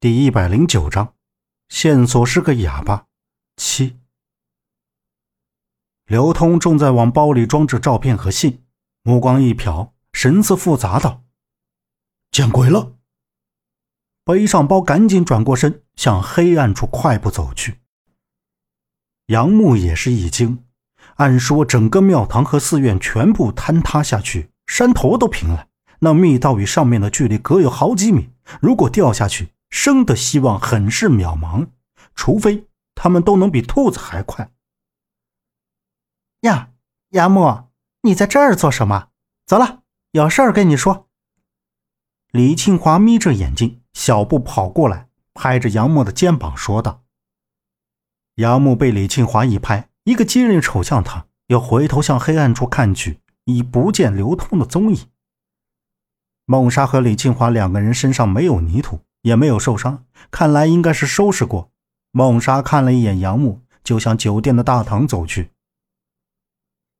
第一百零九章，线索是个哑巴。七，刘通正在往包里装着照片和信，目光一瞟，神色复杂道：“见鬼了！”背上包，赶紧转过身，向黑暗处快步走去。杨木也是一惊，按说整个庙堂和寺院全部坍塌下去，山头都平了，那密道与上面的距离隔有好几米，如果掉下去。生的希望很是渺茫，除非他们都能比兔子还快。呀，杨木，你在这儿做什么？走了，有事儿跟你说。李庆华眯着眼睛，小步跑过来，拍着杨木的肩膀说道。杨木被李庆华一拍，一个机灵瞅向他，又回头向黑暗处看去，已不见刘通的踪影。孟莎和李庆华两个人身上没有泥土。也没有受伤，看来应该是收拾过。孟莎看了一眼杨木，就向酒店的大堂走去。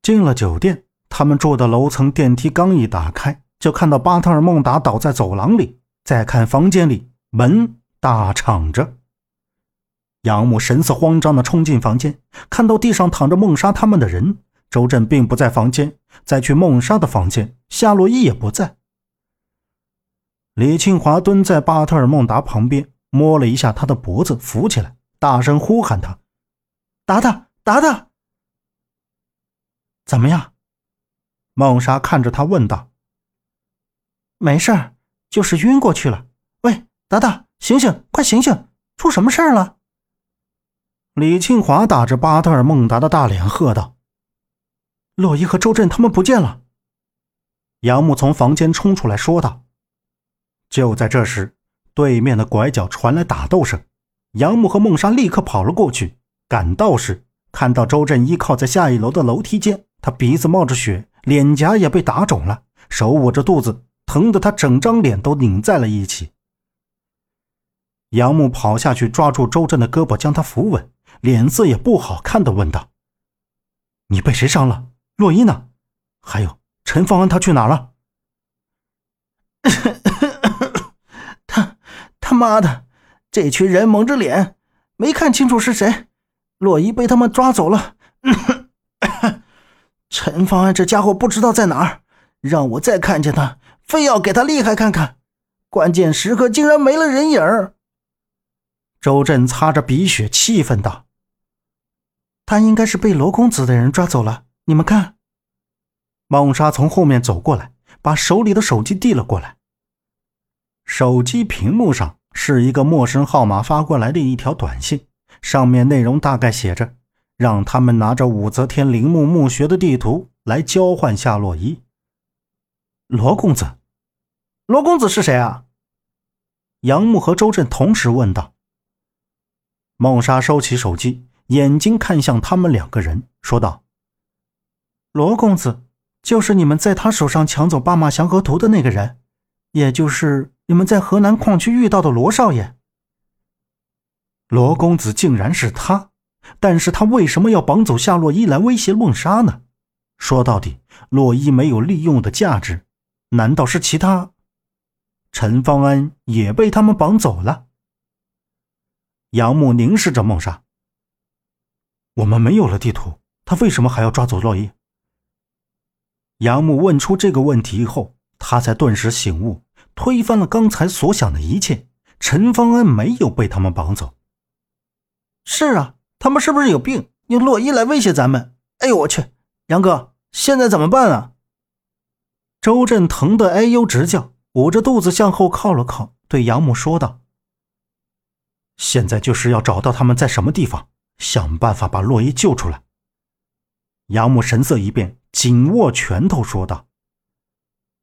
进了酒店，他们住的楼层电梯刚一打开，就看到巴特尔孟达倒在走廊里。再看房间里，门大敞着。杨木神色慌张地冲进房间，看到地上躺着孟莎他们的人。周震并不在房间，再去孟莎的房间，夏洛伊也不在。李庆华蹲在巴特尔孟达旁边，摸了一下他的脖子，扶起来，大声呼喊他：“达达，达达，怎么样？”孟莎看着他问道：“没事就是晕过去了。喂，达达，醒醒，快醒醒，出什么事儿了？”李庆华打着巴特尔孟达的大脸喝道：“洛伊和周震他们不见了！”杨木从房间冲出来说道。就在这时，对面的拐角传来打斗声。杨木和孟莎立刻跑了过去。赶到时，看到周震依靠在下一楼的楼梯间，他鼻子冒着血，脸颊也被打肿了，手捂着肚子，疼得他整张脸都拧在了一起。杨木跑下去抓住周震的胳膊，将他扶稳，脸色也不好看的问道：“你被谁伤了？洛伊呢？还有陈方安，他去哪了？”妈的，这群人蒙着脸，没看清楚是谁。洛伊被他们抓走了。陈方安这家伙不知道在哪儿，让我再看见他，非要给他厉害看看。关键时刻竟然没了人影。周震擦着鼻血，气愤道：“他应该是被罗公子的人抓走了。你们看。”孟莎从后面走过来，把手里的手机递了过来。手机屏幕上。是一个陌生号码发过来的一条短信，上面内容大概写着：让他们拿着武则天陵墓墓穴的地图来交换夏洛伊。罗公子，罗公子是谁啊？杨木和周震同时问道。孟莎收起手机，眼睛看向他们两个人，说道：“罗公子就是你们在他手上抢走《八马祥和图》的那个人，也就是。”你们在河南矿区遇到的罗少爷，罗公子竟然是他，但是他为什么要绑走夏洛伊来威胁孟莎呢？说到底，洛伊没有利用的价值，难道是其他？陈方安也被他们绑走了。杨木凝视着孟莎，我们没有了地图，他为什么还要抓走洛伊？杨木问出这个问题以后，他才顿时醒悟。推翻了刚才所想的一切，陈方恩没有被他们绑走。是啊，他们是不是有病，用洛伊来威胁咱们？哎呦我去，杨哥，现在怎么办啊？周震疼得哎呦直叫，捂着肚子向后靠了靠，对杨母说道：“现在就是要找到他们在什么地方，想办法把洛伊救出来。”杨母神色一变，紧握拳头说道。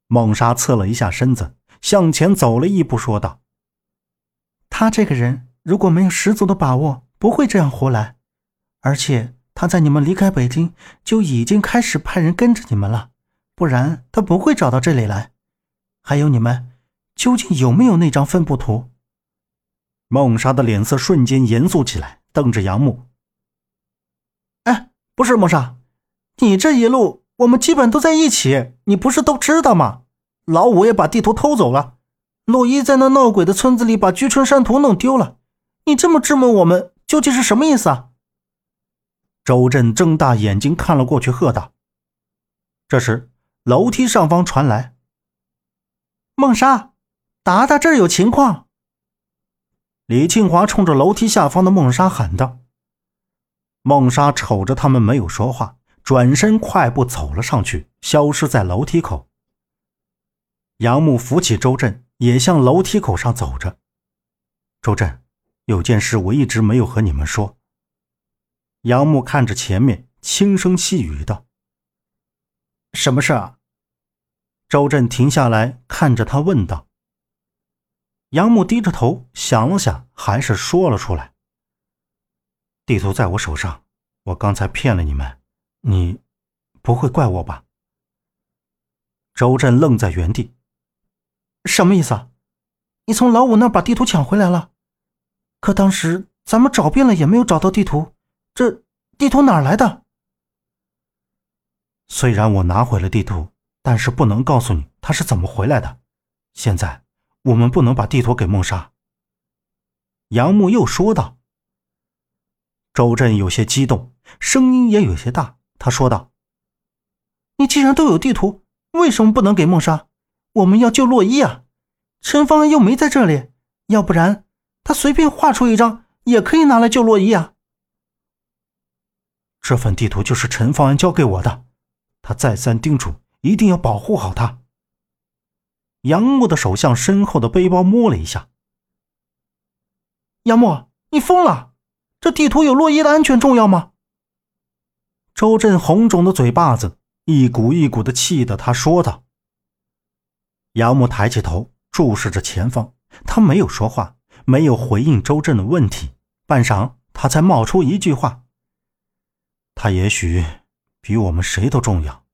孟莎侧了一下身子。向前走了一步，说道：“他这个人如果没有十足的把握，不会这样胡来。而且他在你们离开北京就已经开始派人跟着你们了，不然他不会找到这里来。还有你们，究竟有没有那张分布图？”孟莎的脸色瞬间严肃起来，瞪着杨木：“哎，不是孟莎，你这一路我们基本都在一起，你不是都知道吗？”老五也把地图偷走了，洛伊在那闹鬼的村子里把居春山图弄丢了。你这么质问我们，究竟是什么意思啊？周震睁大眼睛看了过去，喝道。这时，楼梯上方传来：“梦莎，达达这儿有情况。”李庆华冲着楼梯下方的孟莎喊道。孟莎瞅着他们，没有说话，转身快步走了上去，消失在楼梯口。杨木扶起周震，也向楼梯口上走着。周震，有件事我一直没有和你们说。杨木看着前面，轻声细语道。什么事啊？周震停下来看着他问道。杨木低着头想了想，还是说了出来：“地图在我手上，我刚才骗了你们，你不会怪我吧？”周震愣在原地：“什么意思？你从老五那儿把地图抢回来了？可当时咱们找遍了也没有找到地图，这地图哪来的？”虽然我拿回了地图，但是不能告诉你他是怎么回来的。现在我们不能把地图给梦莎。杨木又说道。周震有些激动，声音也有些大。他说道：“你既然都有地图，为什么不能给梦莎？我们要救洛伊啊！陈方安又没在这里，要不然他随便画出一张也可以拿来救洛伊啊。”这份地图就是陈方安交给我的。他再三叮嘱，一定要保护好他。杨木的手向身后的背包摸了一下。杨木，你疯了？这地图有洛伊的安全重要吗？周震红肿的嘴巴子一股一股的气的，他说道。杨木抬起头，注视着前方，他没有说话，没有回应周震的问题。半晌，他才冒出一句话：“他也许……”比我们谁都重要。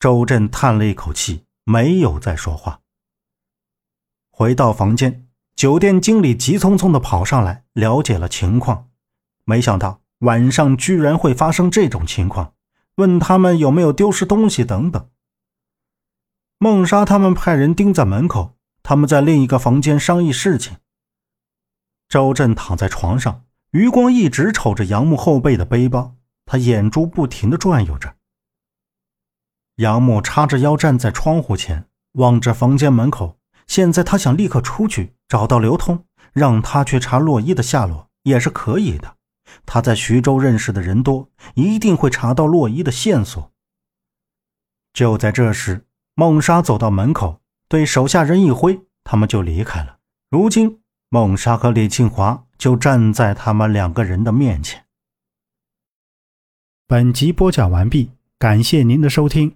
周震叹了一口气，没有再说话。回到房间，酒店经理急匆匆的跑上来了解了情况，没想到晚上居然会发生这种情况，问他们有没有丢失东西等等。孟莎他们派人盯在门口，他们在另一个房间商议事情。周震躺在床上，余光一直瞅着杨木后背的背包。他眼珠不停的转悠着。杨木叉着腰站在窗户前，望着房间门口。现在他想立刻出去找到刘通，让他去查洛伊的下落也是可以的。他在徐州认识的人多，一定会查到洛伊的线索。就在这时，孟莎走到门口，对手下人一挥，他们就离开了。如今，孟莎和李庆华就站在他们两个人的面前。本集播讲完毕，感谢您的收听。